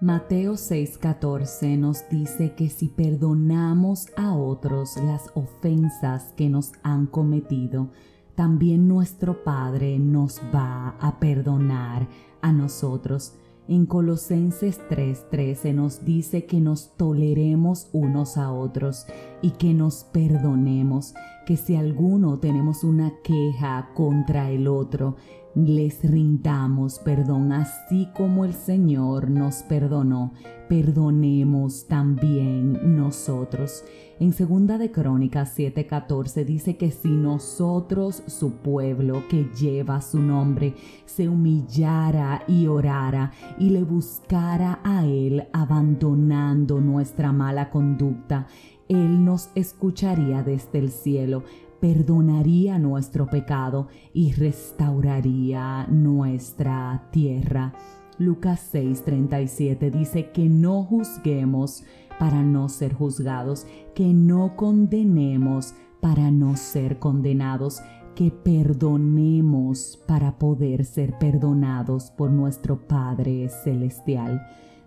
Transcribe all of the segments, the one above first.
Mateo 6:14 nos dice que si perdonamos a otros las ofensas que nos han cometido, también nuestro Padre nos va a perdonar a nosotros. En Colosenses 3:13 nos dice que nos toleremos unos a otros y que nos perdonemos, que si alguno tenemos una queja contra el otro, les rindamos perdón, así como el Señor nos perdonó, perdonemos también nosotros. En segunda de Crónicas 7:14 dice que si nosotros, su pueblo que lleva su nombre, se humillara y orara y le buscara a él abandonando nuestra mala conducta, él nos escucharía desde el cielo perdonaría nuestro pecado y restauraría nuestra tierra. Lucas 6:37 dice que no juzguemos para no ser juzgados, que no condenemos para no ser condenados, que perdonemos para poder ser perdonados por nuestro Padre Celestial.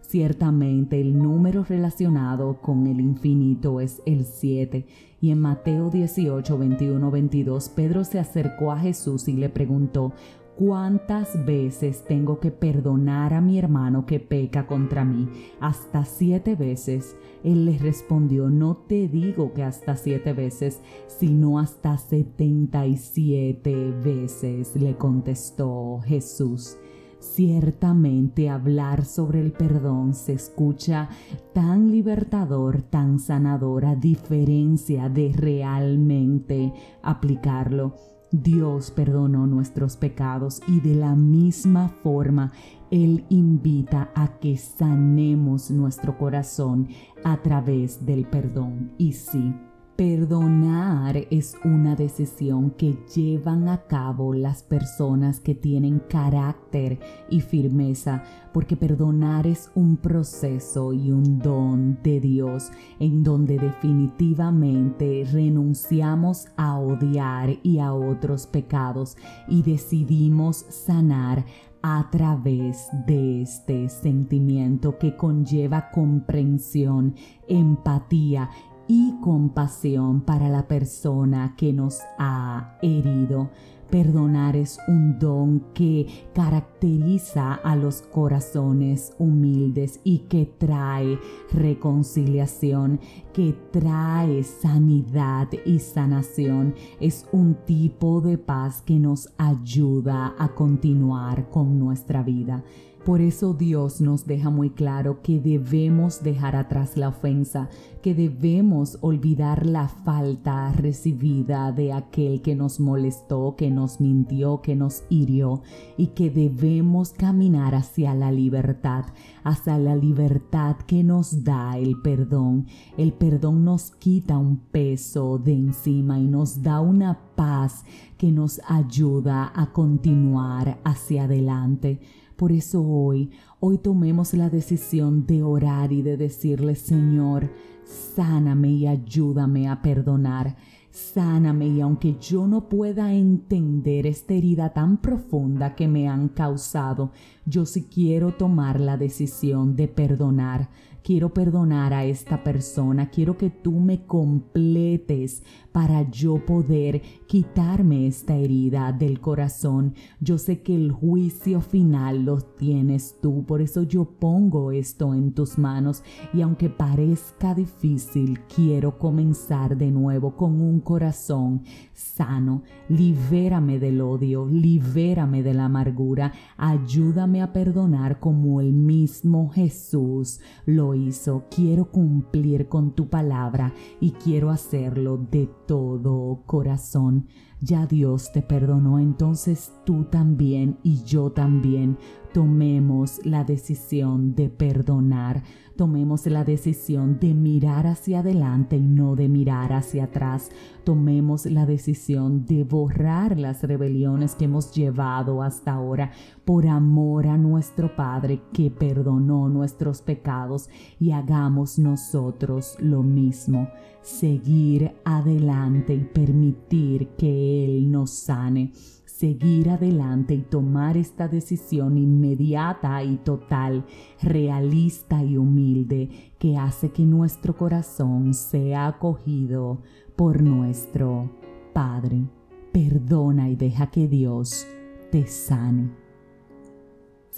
Ciertamente el número relacionado con el infinito es el 7 y en Mateo 18, 21, 22 Pedro se acercó a Jesús y le preguntó, ¿Cuántas veces tengo que perdonar a mi hermano que peca contra mí? Hasta siete veces. Él le respondió, no te digo que hasta siete veces, sino hasta setenta y siete veces, le contestó Jesús. Ciertamente hablar sobre el perdón se escucha tan libertador, tan sanador, a diferencia de realmente aplicarlo. Dios perdonó nuestros pecados y de la misma forma Él invita a que sanemos nuestro corazón a través del perdón. Y sí, Perdonar es una decisión que llevan a cabo las personas que tienen carácter y firmeza, porque perdonar es un proceso y un don de Dios en donde definitivamente renunciamos a odiar y a otros pecados y decidimos sanar a través de este sentimiento que conlleva comprensión, empatía y compasión para la persona que nos ha herido. Perdonar es un don que caracteriza a los corazones humildes y que trae reconciliación, que trae sanidad y sanación. Es un tipo de paz que nos ayuda a continuar con nuestra vida. Por eso Dios nos deja muy claro que debemos dejar atrás la ofensa, que debemos olvidar la falta recibida de aquel que nos molestó, que nos mintió, que nos hirió y que debemos caminar hacia la libertad, hacia la libertad que nos da el perdón. El perdón nos quita un peso de encima y nos da una paz que nos ayuda a continuar hacia adelante. Por eso hoy, hoy tomemos la decisión de orar y de decirle, Señor, sáname y ayúdame a perdonar. Sáname y aunque yo no pueda entender esta herida tan profunda que me han causado, yo sí quiero tomar la decisión de perdonar. Quiero perdonar a esta persona, quiero que tú me completes para yo poder quitarme esta herida del corazón. Yo sé que el juicio final lo tienes tú, por eso yo pongo esto en tus manos. Y aunque parezca difícil, quiero comenzar de nuevo con un corazón sano. Libérame del odio, libérame de la amargura, ayúdame a perdonar como el mismo Jesús lo hizo, quiero cumplir con tu palabra y quiero hacerlo de todo corazón. Ya Dios te perdonó, entonces tú también y yo también tomemos la decisión de perdonar, tomemos la decisión de mirar hacia adelante y no de mirar hacia atrás, tomemos la decisión de borrar las rebeliones que hemos llevado hasta ahora por amor a nuestro Padre que perdonó nuestros pecados y hagamos nosotros lo mismo, seguir adelante y permitir Él nos sane seguir adelante y tomar esta decisión inmediata y total, realista y humilde que hace que nuestro corazón sea acogido por nuestro Padre. Perdona y deja que Dios te sane.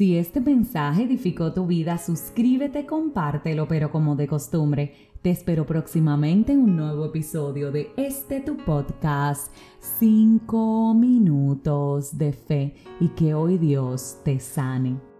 Si este mensaje edificó tu vida, suscríbete, compártelo, pero como de costumbre, te espero próximamente en un nuevo episodio de este tu podcast, 5 minutos de fe y que hoy Dios te sane.